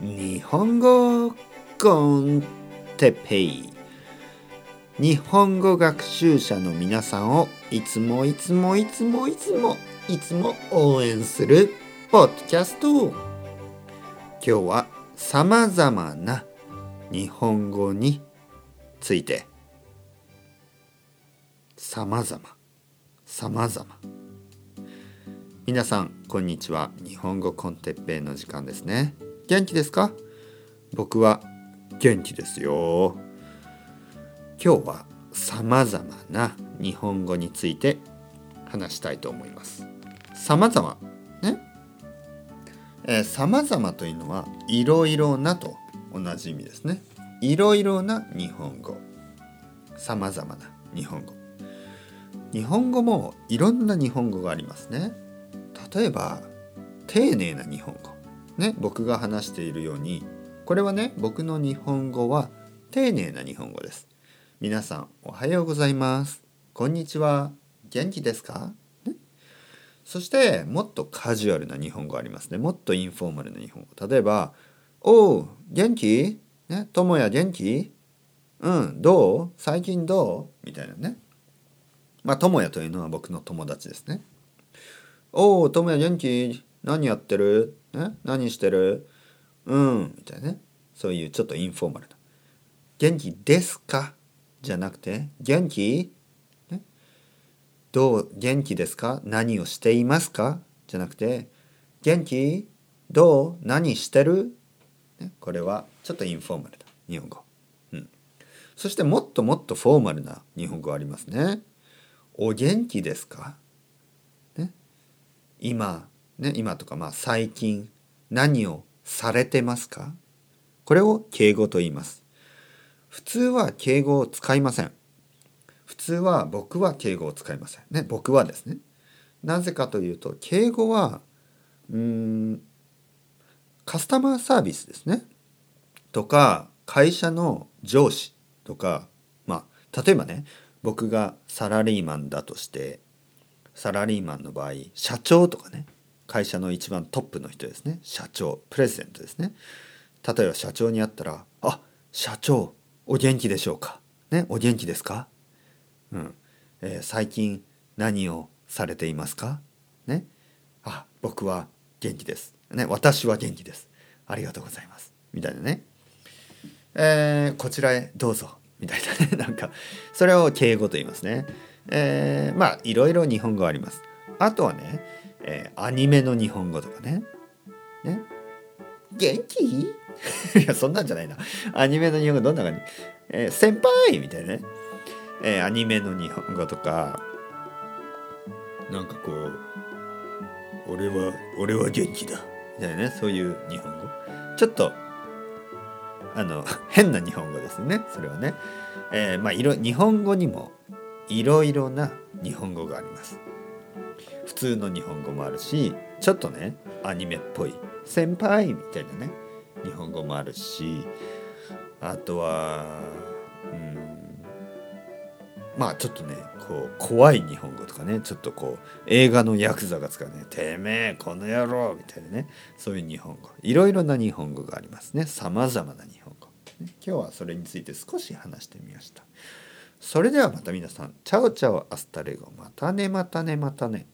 日本語コンテペイ。日本語学習者の皆さんをいつもいつもいつもいつもいつも応援するポッドキャスト。今日はさまざまな日本語について。さまざまさまざま皆さんこんにちは。日本語コンテッペイの時間ですね。元気ですか？僕は元気ですよ。今日はさまざまな日本語について話したいと思います。さまざまね？えー、様々というのはいろいろなと同じ意味ですね。いろいろな日本語。さまざまな日本語。日本語もいろんな日本語がありますね。例えば丁寧な日本語。ね僕が話しているようにこれはね僕の日本語は丁寧な日本語です。皆さんおはようございます。こんにちは。元気ですか、ね、そしてもっとカジュアルな日本語ありますね。もっとインフォーマルな日本語。例えば「おう元気？ね友也元気？うんどう？最近どう?」みたいなね。まあ友也というのは僕の友達ですね。おお、ともや元気？何やってる？ね何してる？うん、みたいなね。そういうちょっとインフォーマルな。元気ですか？じゃなくて、元気、どう？元気ですか？何をしていますか？じゃなくて、元気？どう？何してる、ね、これはちょっとインフォーマルな日本語。うん。そしてもっともっとフォーマルな日本語ありますね。お元気ですか？ね今、ね、今とかまあ最近何をされてますか？これを敬語と言います。普通は敬語を使いません。普通は僕は敬語を使いません。ね、僕はですね。なぜかというと敬語はうんカスタマーサービスですね。とか会社の上司とかまあ例えばね僕がサラリーマンだとしてサラリーマンの場合社長とかね会社の一番トップの人ですね社長プレゼントですね例えば社長に会ったら「あ社長お元気でしょうか?」ね「お元気ですか?」うんえー、最近何をされていますか?」ね「あ僕は元気です」ね「私は元気です」「ありがとうございます」みたいなね「えー、こちらへどうぞ」みたいなね なんかそれを敬語と言いますね。えー、まあいろいろ日本語あります。あとはね、えー、アニメの日本語とかね。ね。元気？いやそんなんじゃないな。アニメの日本語どんな感じ、えー、先輩みたいなね、えー、アニメの日本語とか。なんかこう俺は俺は元気だ。みたいなね。そういう日本語。ちょっとあの 変な日本語ですね。それはね、えー、まあいろ日本語にもいろいろな日本語があります。普通の日本語もあるしちょっとねアニメっぽい先輩みたいなね日本語もあるしあとはうんまあちょっとねこう怖い日本語とかねちょっとこう映画のヤクザが使うね「てめえこの野郎」みたいなねそういう日本語。いろいろな日本語がありますね。さまざまな日本語、ね今日はそれについて少し話してみました。それではまた皆さん、 Ciao ciao hasta luego。またねまたねまたね。